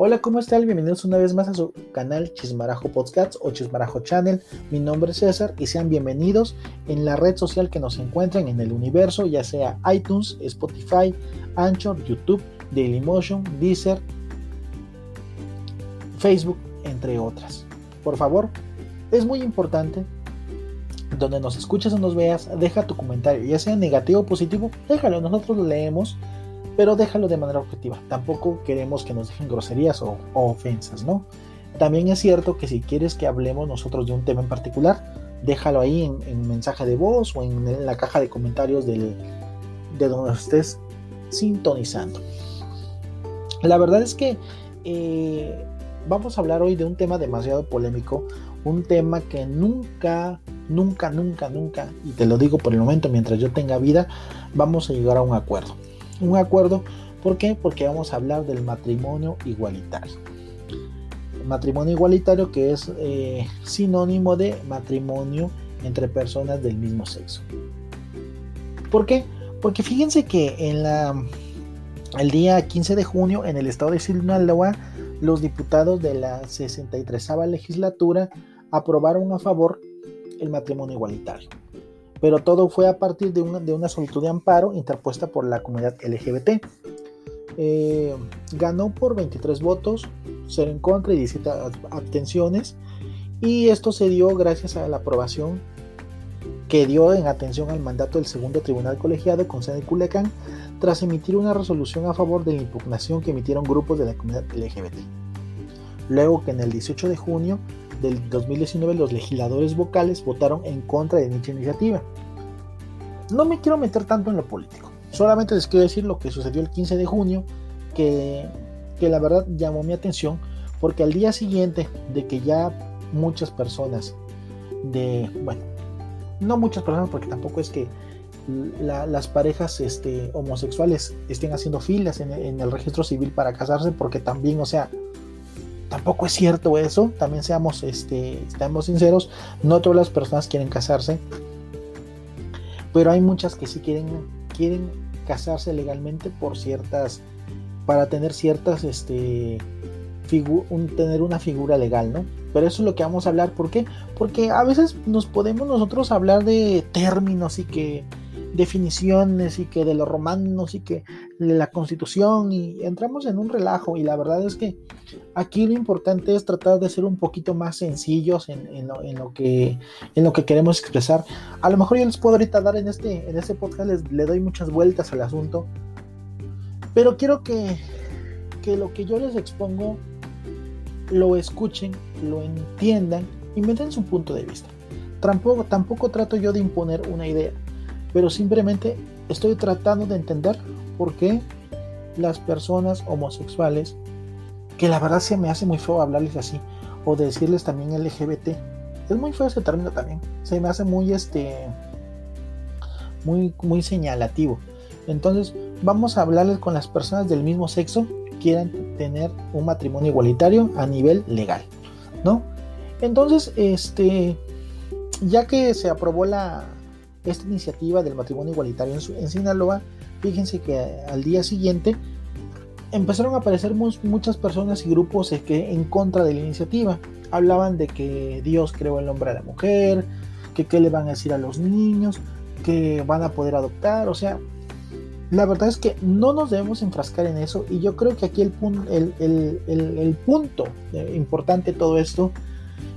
Hola, ¿cómo están? Bienvenidos una vez más a su canal Chismarajo Podcasts o Chismarajo Channel. Mi nombre es César y sean bienvenidos en la red social que nos encuentren en el universo, ya sea iTunes, Spotify, Anchor, YouTube, Dailymotion, Deezer, Facebook, entre otras. Por favor, es muy importante donde nos escuches o nos veas, deja tu comentario, ya sea negativo o positivo, déjalo, nosotros lo leemos pero déjalo de manera objetiva. Tampoco queremos que nos dejen groserías o, ofensas, ¿no? También es cierto que si quieres que hablemos nosotros de un tema en particular, déjalo ahí en, mensaje de voz o en, la caja de comentarios de donde estés sintonizando. La verdad es que eh, vamos a hablar hoy de un tema demasiado polémico, un tema que nunca, nunca, nunca, nunca, y te lo digo por el momento, mientras yo tenga vida, vamos a llegar a un acuerdo un acuerdo. ¿Por qué? Porque vamos a hablar del matrimonio igualitario. matrimonio igualitario que es eh, sinónimo de matrimonio entre personas del mismo sexo. ¿Por qué? Porque fíjense que en la el día 15 de junio en el estado de Sinaloa los diputados de la 63 legislatura aprobaron a favor el matrimonio igualitario pero todo fue a partir de una, de una solicitud de amparo interpuesta por la comunidad LGBT. Eh, ganó por 23 votos, 0 en contra y 17 abstenciones, y esto se dio gracias a la aprobación que dio en atención al mandato del segundo tribunal colegiado con sede en Culiacán tras emitir una resolución a favor de la impugnación que emitieron grupos de la comunidad LGBT. Luego que en el 18 de junio del 2019 los legisladores vocales votaron en contra de dicha iniciativa. No me quiero meter tanto en lo político, solamente les quiero decir lo que sucedió el 15 de junio, que, que la verdad llamó mi atención, porque al día siguiente de que ya muchas personas de, bueno, no muchas personas porque tampoco es que las parejas este, homosexuales estén haciendo filas en, en, el registro civil para casarse, porque también, o sea, tampoco es cierto eso, también seamos, este, estamos sinceros, no todas las personas quieren casarse, pero hay muchas que sí quieren, quieren casarse legalmente por ciertas, para tener ciertas, este, tener una figura legal, ¿no? Pero eso es lo que vamos a hablar, ¿por qué? Porque a veces nos podemos nosotros hablar de términos y que definiciones y que de los romanos y que la constitución y entramos en un relajo y la verdad es que aquí lo importante es tratar de ser un poquito más sencillos en, lo, que, en lo que queremos expresar. A lo mejor yo les puedo ahorita dar en este, en este podcast, les, le doy muchas vueltas al asunto, pero quiero que, que lo que yo les expongo lo escuchen, lo entiendan y me den su punto de vista. Tampoco, tampoco trato yo de imponer una idea pero simplemente estoy tratando de entender por qué las personas homosexuales, que la verdad se me hace muy feo hablarles así, o decirles también LGBT, es muy feo ese término también, se me hace muy este, muy, muy señalativo. Entonces, vamos a hablarles con las personas del mismo sexo quieran tener un matrimonio igualitario a nivel legal, ¿no? Entonces, este, ya que se aprobó la, esta iniciativa del matrimonio igualitario en, Sinaloa, fíjense que al día siguiente empezaron a aparecer muchas personas y grupos que en contra de la iniciativa. Hablaban de que Dios creó el hombre a la mujer, que qué le van a decir a los niños, que van a poder adoptar, o sea, la verdad es que no nos debemos enfrascar en eso y yo creo que aquí el, el, el punto importante de todo esto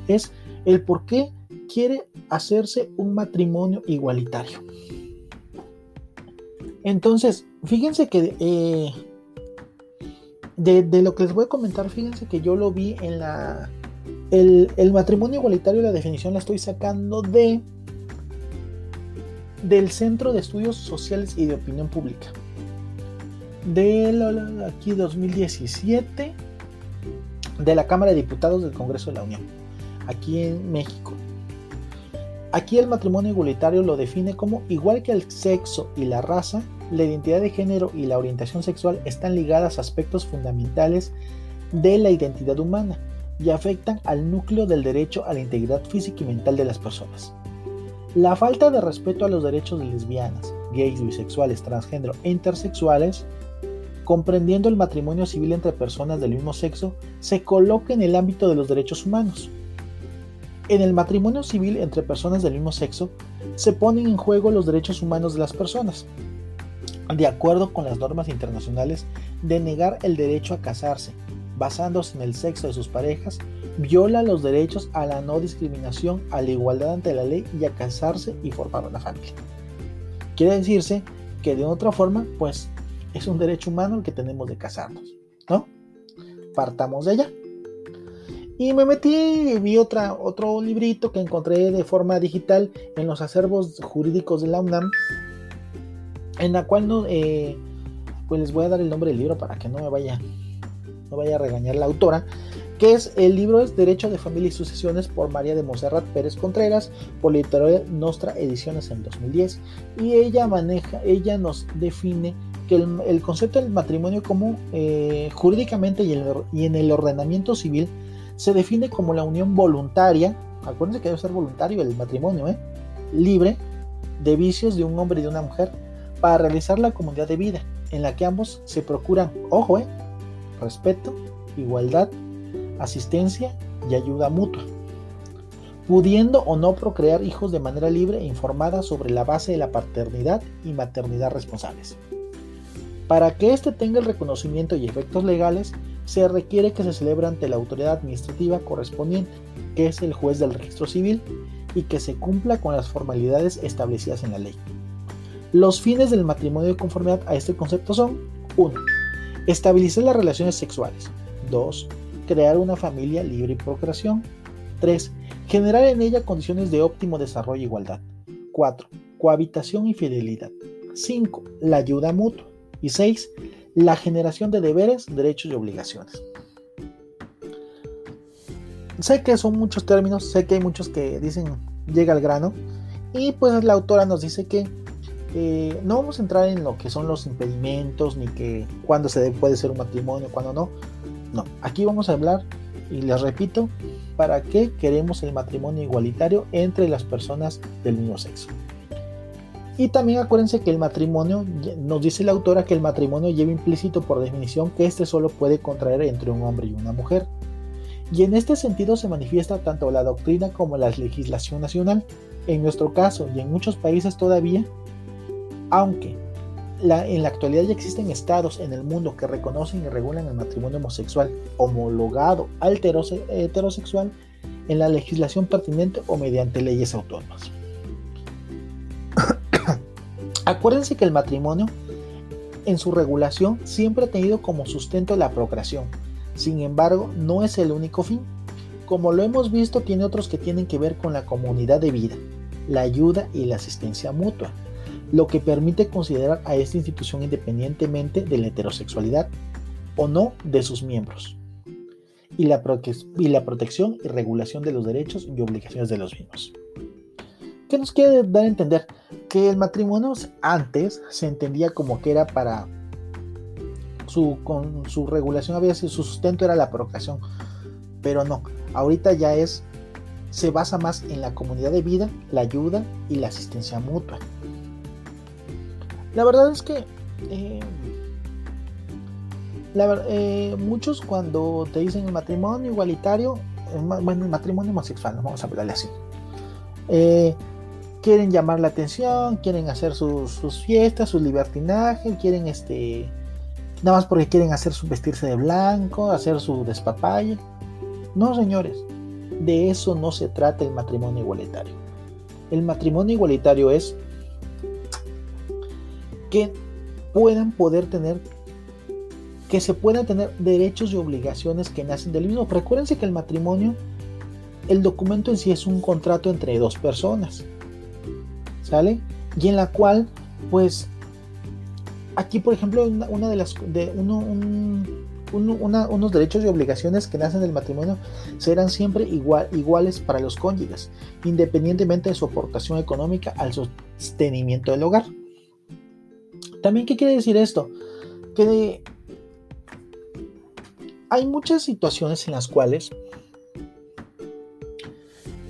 es el por qué quiere hacerse un matrimonio igualitario. Entonces, fíjense que eh, de, lo que les voy a comentar, fíjense que yo lo vi en la... El, matrimonio igualitario, la definición la estoy sacando de del Centro de Estudios Sociales y de Opinión Pública. De aquí 2017 de la Cámara de Diputados del Congreso de la Unión, aquí en México. Aquí el matrimonio igualitario lo define como igual que el sexo y la raza, la identidad de género y la orientación sexual están ligadas a aspectos fundamentales de la identidad humana y afectan al núcleo del derecho a la integridad física y mental de las personas. La falta de respeto a los derechos de lesbianas, gays, bisexuales, transgénero e intersexuales comprendiendo el matrimonio civil entre personas del mismo sexo, se coloca en el ámbito de los derechos humanos. En el matrimonio civil entre personas del mismo sexo, se ponen en juego los derechos humanos de las personas. De acuerdo con las normas internacionales, de negar el derecho a casarse, basándose en el sexo de sus parejas, viola los derechos a la no discriminación, a la igualdad ante la ley y a casarse y formar una familia. Quiere decirse que de otra forma, pues es un derecho humano el que tenemos de casarnos, ¿no? Partamos de allá. Y me metí y vi otra, otro librito que encontré de forma digital en los acervos jurídicos de la UNAM, en la cual no, eh, pues les voy a dar el nombre del libro para que no me vaya, no vaya a regañar la autora, que es el libro es Derecho de Familia y Sucesiones por María de Monserrat Pérez Contreras, por Literaria Nostra Ediciones en 2010, y ella maneja, ella nos define que el, concepto del matrimonio como eh, jurídicamente y, y en el ordenamiento civil se define como la unión voluntaria, acuérdense que debe ser voluntario el matrimonio, ¿eh? libre de vicios de un hombre y de una mujer para realizar la comunidad de vida en la que ambos se procuran, ojo, eh, respeto, igualdad, asistencia y ayuda mutua, pudiendo o no procrear hijos de manera libre e informada sobre la base de la paternidad y maternidad responsables. Para que éste tenga el reconocimiento y efectos legales, se requiere que se celebre ante la autoridad administrativa correspondiente, que es el juez del registro civil, y que se cumpla con las formalidades establecidas en la ley. Los fines del matrimonio de conformidad a este concepto son 1. Estabilizar las relaciones sexuales. 2. Crear una familia libre y procreación. 3. Generar en ella condiciones de óptimo desarrollo e igualdad. 4. Cohabitación y fidelidad. 5. La ayuda mutua. Y 6. La generación de deberes, derechos y obligaciones. Sé que son muchos términos, sé que hay muchos que dicen llega al grano. Y pues la autora nos dice que eh, no vamos a entrar en lo que son los impedimentos, ni que cuándo se puede ser un matrimonio, cuándo no. No, aquí vamos a hablar, y les repito, para qué queremos el matrimonio igualitario entre las personas del mismo sexo. Y también acuérdense que el matrimonio, nos dice la autora que el matrimonio lleva implícito por definición que este solo puede contraer entre un hombre y una mujer. Y en este sentido se manifiesta tanto la doctrina como la legislación nacional. En nuestro caso y en muchos países todavía aunque en la actualidad ya existen estados en el mundo que reconocen y regulan el matrimonio homosexual homologado al heterosexual en la legislación pertinente o mediante leyes autónomas. Acuérdense que el matrimonio en su regulación siempre ha tenido como sustento la procreación. Sin embargo, no es el único fin. Como lo hemos visto, tiene otros que tienen que ver con la comunidad de vida, la ayuda y la asistencia mutua lo que permite considerar a esta institución independientemente de la heterosexualidad o no de sus miembros, y la, y la protección y regulación de los derechos y obligaciones de los mismos. ¿Qué nos quiere dar a entender? Que el matrimonio antes se entendía como que era para su, con su regulación, había su sustento era la procreación, pero no, ahorita ya es, se basa más en la comunidad de vida, la ayuda y la asistencia mutua. La verdad es que eh, eh, muchos cuando te dicen matrimonio igualitario, bueno, matrimonio homosexual, vamos a hablarle así. Eh, quieren llamar la atención, quieren hacer sus, fiestas, su libertinaje, quieren este. Nada más porque quieren hacer su vestirse de blanco, hacer su despapalle. No, señores, de eso no se trata el matrimonio igualitario. El matrimonio igualitario es que puedan poder tener que se puedan tener derechos y obligaciones que nacen del mismo. Recuérdense que el matrimonio, el documento en sí es un contrato entre dos personas, Y en la cual, pues, aquí por ejemplo, una, de las, de uno, unos derechos y obligaciones que nacen del matrimonio serán siempre igual, iguales para los cónyuges, independientemente de su aportación económica al sostenimiento del hogar. También, ¿qué quiere decir esto? Que hay muchas situaciones en las cuales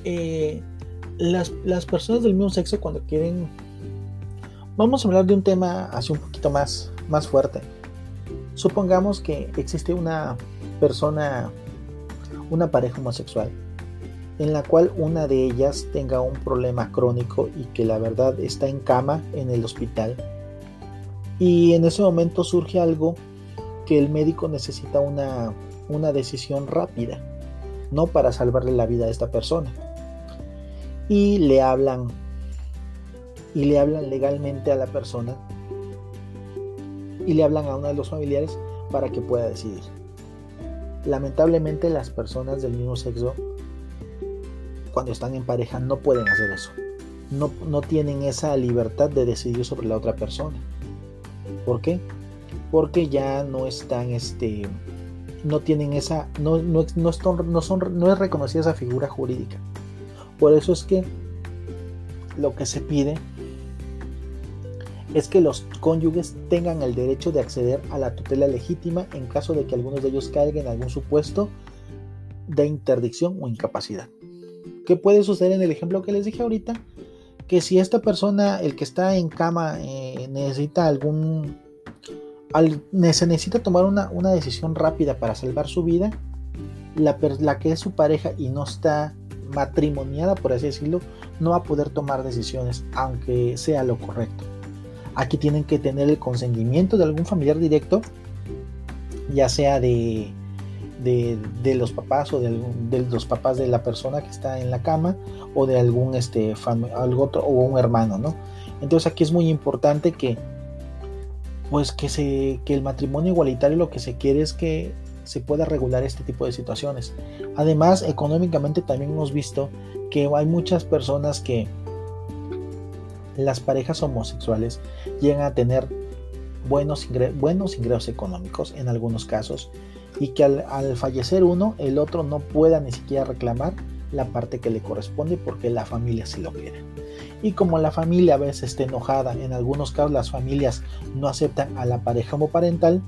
eh, las, personas del mismo sexo cuando quieren... Vamos a hablar de un tema así un poquito más, más fuerte. Supongamos que existe una persona, una pareja homosexual, en la cual una de ellas tenga un problema crónico y que la verdad está en cama en el hospital. Y en ese momento surge algo que el médico necesita una, una decisión rápida, no para salvarle la vida a esta persona. Y le hablan y le hablan legalmente a la persona y le hablan a uno de los familiares para que pueda decidir. Lamentablemente las personas del mismo sexo cuando están en pareja no pueden hacer eso. No, no tienen esa libertad de decidir sobre la otra persona. ¿Por qué? Porque ya no están, este, no tienen esa, no, no, no, no, son, no es reconocida esa figura jurídica. Por eso es que lo que se pide es que los cónyuges tengan el derecho de acceder a la tutela legítima en caso de que algunos de ellos caigan en algún supuesto de interdicción o incapacidad. ¿Qué puede suceder en el ejemplo que les dije ahorita? Que si esta persona, el que está en cama, eh, necesita algún... se necesita tomar una, decisión rápida para salvar su vida, la que es su pareja y no está matrimoniada, por así decirlo, no va a poder tomar decisiones, aunque sea lo correcto. Aquí tienen que tener el consentimiento de algún familiar directo, ya sea de, de, los papás o de, los papás de la persona que está en la cama o de algún este, algo otro, o un hermano, ¿no? Entonces aquí es muy importante que pues que, se, que el matrimonio igualitario lo que se quiere es que se pueda regular este tipo de situaciones. Además, económicamente también hemos visto que hay muchas personas que las parejas homosexuales llegan a tener buenos, buenos ingresos económicos en algunos casos y que al, fallecer uno, el otro no pueda ni siquiera reclamar la parte que le corresponde porque la familia sí lo quiere. Y como la familia a veces está enojada, en algunos casos las familias no aceptan a la pareja homoparental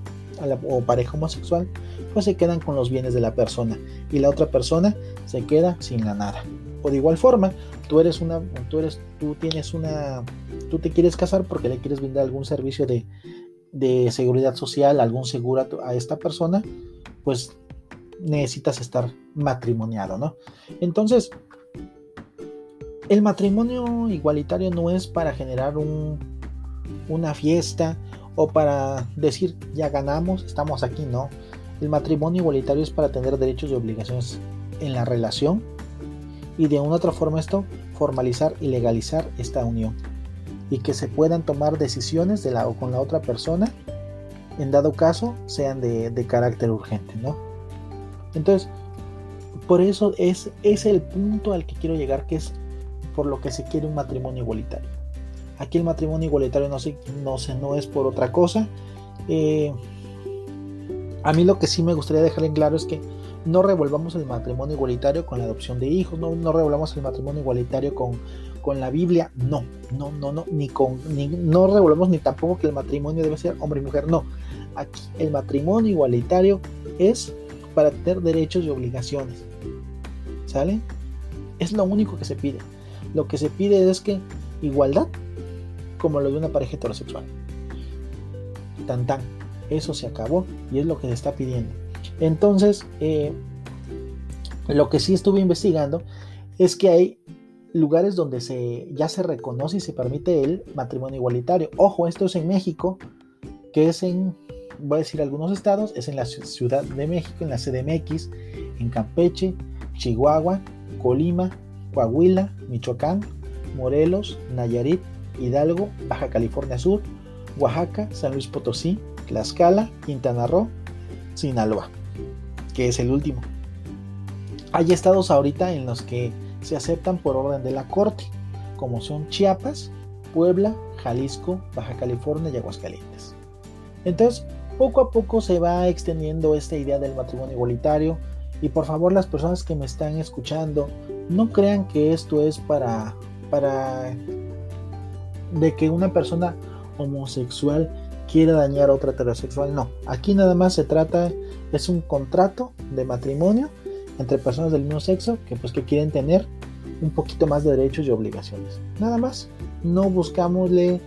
o pareja homosexual, pues se quedan con los bienes de la persona y la otra persona se queda sin la nada. O de igual forma, tú eres una, tú eres, tú tienes una, tú te quieres casar porque le quieres brindar algún servicio de, seguridad social, algún seguro a, esta persona, pues necesitas estar matrimoniado, ¿no? Entonces, el matrimonio igualitario no es para generar un, una fiesta o para decir ya ganamos, estamos aquí, no. El matrimonio igualitario es para tener derechos y obligaciones en la relación y de una otra forma esto formalizar y legalizar esta unión y que se puedan tomar decisiones de la o con la otra persona en dado caso sean de, carácter urgente, ¿no? Entonces, por eso es, es el punto al que quiero llegar, que es por lo que se quiere un matrimonio igualitario. Aquí el matrimonio igualitario no, no, no es por otra cosa. Eh, a mí lo que sí me gustaría dejar en claro es que no revolvamos el matrimonio igualitario con la adopción de hijos, no, no revolvamos el matrimonio igualitario con, con la Biblia, no, no, no, no, ni con, ni, no revolvemos ni tampoco que el matrimonio debe ser hombre y mujer, no. Aquí el matrimonio igualitario es para tener derechos y obligaciones, ¿sale? Es lo único que se pide. Lo que se pide es que igualdad, como lo de una pareja heterosexual. Tan tan, eso se acabó y es lo que se está pidiendo. Entonces, eh, lo que sí estuve investigando es que hay lugares donde se, ya se reconoce y se permite el matrimonio igualitario. Ojo, esto es en México, que es en, voy a decir algunos estados, es en la Ciudad de México, en la CDMX, en Campeche, Chihuahua, Colima, Coahuila, Michoacán, Morelos, Nayarit, Hidalgo, Baja California Sur, Oaxaca, San Luis Potosí, Tlaxcala, Quintana Roo, Sinaloa que es el último. Hay estados ahorita en los que se aceptan por orden de la Corte, como son Chiapas, Puebla, Jalisco, Baja California y Aguascalientes. Entonces, poco a poco se va extendiendo esta idea del matrimonio igualitario y por favor las personas que me están escuchando, no crean que esto es para para de que una persona homosexual quiera dañar a otra heterosexual, no. Aquí nada más se trata es un contrato de matrimonio entre personas del mismo sexo que pues que quieren tener un poquito más de derechos y obligaciones. Nada más. No buscamosle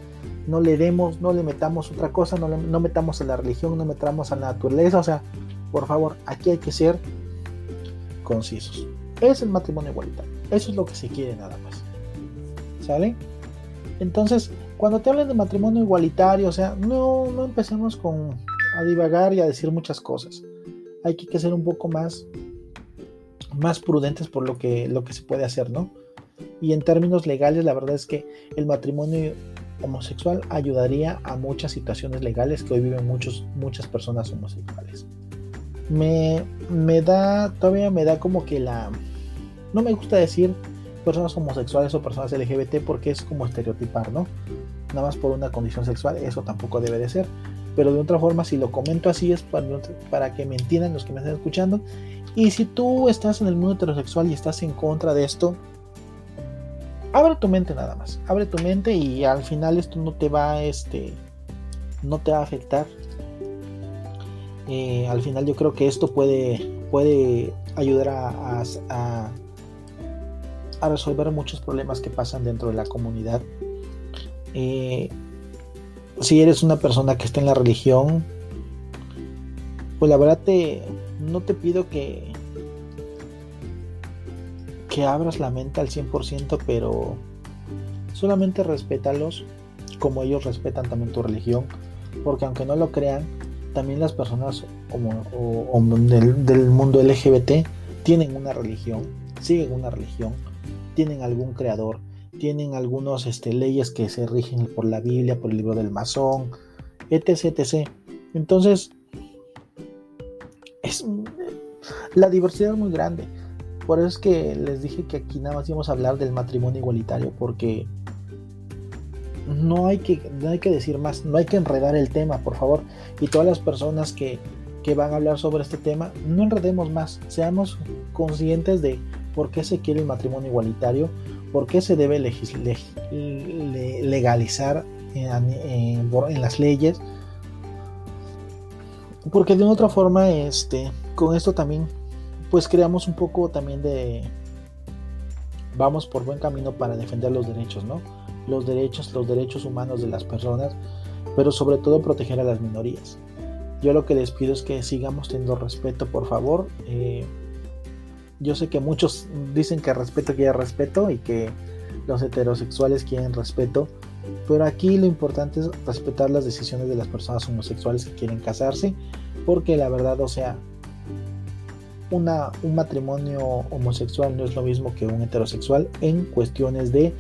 no le demos, no le metamos otra cosa, no, le, no metamos a la religión, no metamos a la naturaleza, o sea, por favor, aquí hay que ser concisos. Es el matrimonio igualitario, eso es lo que se quiere nada más. ¿Sale? Entonces, cuando te hablan de matrimonio igualitario, o sea, no, no empecemos con a divagar y a decir muchas cosas. Hay que ser un poco más, más prudentes por lo que, lo que se puede hacer, ¿no? Y en términos legales, la verdad es que el matrimonio homosexual ayudaría a muchas situaciones legales que hoy viven muchos, muchas personas homosexuales. Me, me da, todavía me da como que la... No me gusta decir personas homosexuales o personas LGBT porque es como estereotipar, ¿no? Nada más por una condición sexual, eso tampoco debe de ser. Pero de otra forma, si lo comento así es para, que me entiendan los que me están escuchando. Y si tú estás en el mundo heterosexual y estás en contra de esto, abre tu mente nada más. Abre tu mente y al final esto no te va, este, no te va a afectar. Eh, al final yo creo que esto puede, puede ayudar a, resolver muchos problemas que pasan dentro de la comunidad. Eh, si eres una persona que está en la religión, pues la verdad te, no te pido que, que abras la mente al 100%, pero solamente respétalos como ellos respetan también tu religión, porque aunque no lo crean, también las personas como, del, mundo LGBT tienen una religión, siguen una religión, tienen algún creador, tienen algunas este, leyes que se rigen por la Biblia, por el libro del masón, etc, etc. Entonces, es, la diversidad es muy grande. Por eso es que les dije que aquí nada más íbamos a hablar del matrimonio igualitario, porque no hay que, no hay que decir más, no hay que enredar el tema, por favor. Y todas las personas que, que van a hablar sobre este tema, no enredemos más, seamos conscientes de por qué se quiere el matrimonio igualitario, por qué se debe legalizar en, las leyes. Porque de otra forma, este, con esto también pues creamos un poco también de vamos por buen camino para defender los derechos, ¿no? Los derechos, los derechos humanos de las personas, pero sobre todo proteger a las minorías. Yo lo que les pido es que sigamos teniendo respeto, por favor. Eh, yo sé que muchos dicen que respeto quiere respeto y que los heterosexuales quieren respeto, pero aquí lo importante es respetar las decisiones de las personas homosexuales que quieren casarse, porque la verdad, o sea, una, un matrimonio homosexual no es lo mismo que un heterosexual en cuestiones de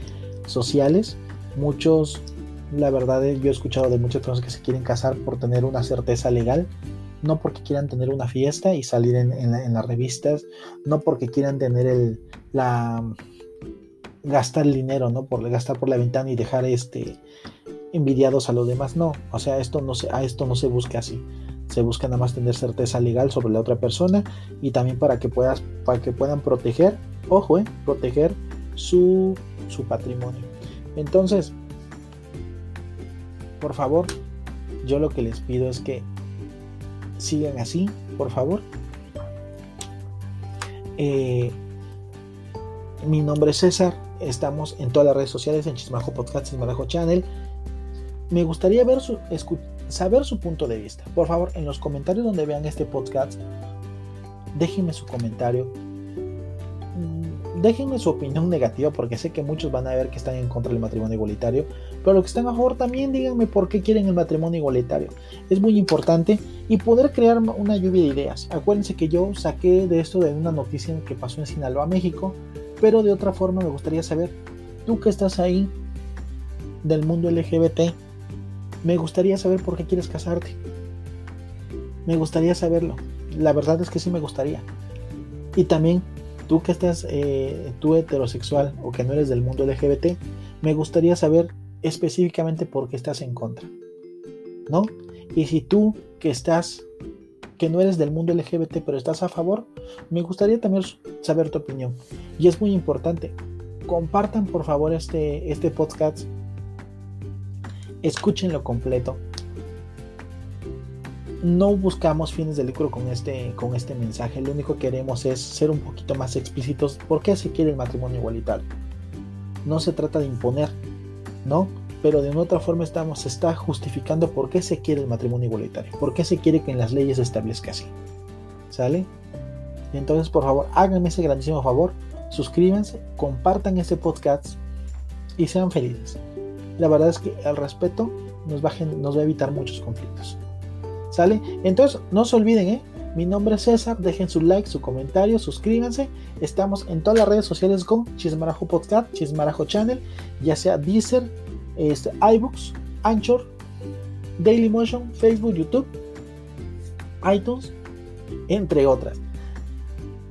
sociales. Muchos, la verdad, yo he escuchado de muchas personas que se quieren casar por tener una certeza legal, no porque quieran tener una fiesta y salir en, en, las revistas, no porque quieran tener el, la gastar el dinero, ¿no? Por gastar por la ventana y dejar este envidiados a los demás. No, o sea, esto no se, a esto no se busca así se busca nada más tener certeza legal sobre la otra persona y también para que puedas para que puedan proteger ojo eh, proteger su, su patrimonio entonces por favor yo lo que les pido es que sigan así por favor eh, mi nombre es César estamos en todas las redes sociales en Chismajo Podcast Chismajo Channel me gustaría ver saber su punto de vista. Por favor, en los comentarios donde vean este podcast, déjenme su comentario. Déjenme su opinión negativa porque sé que muchos van a ver que están en contra del matrimonio igualitario, pero los que están a favor también díganme por qué quieren el matrimonio igualitario. Es muy importante y poder crear una lluvia de ideas. Acuérdense que yo saqué de esto de una noticia que pasó en Sinaloa, México, pero de otra forma me gustaría saber, tú que estás ahí del mundo LGBT, me gustaría saber por qué quieres casarte. Me gustaría saberlo. La verdad es que sí me gustaría. Y también tú que estás, eh, tú heterosexual o que no eres del mundo LGBT, me gustaría saber específicamente por qué estás en contra. ¿No? Y si tú que estás, que no eres del mundo LGBT, pero estás a favor, me gustaría también saber tu opinión. Y es muy importante. Compartan por favor este, este podcast escúchenlo completo. No buscamos fines de lucro con este, con este mensaje, lo único que queremos es ser un poquito más explícitos por qué se quiere el matrimonio igualitario. No se trata de imponer, ¿no? pero de una otra forma estamos, se está justificando por qué se quiere el matrimonio igualitario, por qué se quiere que en las leyes se establezca así. ¿Sale? Entonces, por favor, háganme ese grandísimo favor, suscríbanse, compartan este podcast y sean felices. La verdad es que el respeto nos va, nos va a evitar muchos conflictos. ¿Sale? Entonces, no se olviden, ¿eh? Mi nombre es César, dejen su like, su comentario, suscríbanse. Estamos en todas las redes sociales con Chismarajo Podcast, Chismarajo Channel, ya sea Deezer, este, iBooks, Anchor, Dailymotion, Facebook, YouTube, iTunes, entre otras.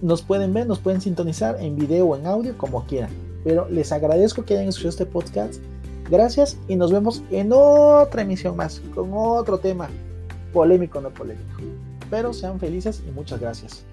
Nos pueden ver, nos pueden sintonizar en video o en audio, como quieran. Pero les agradezco que hayan escuchado este podcast. Gracias y nos vemos en otra emisión más, con otro tema polémico, no polémico. Pero sean felices y muchas gracias.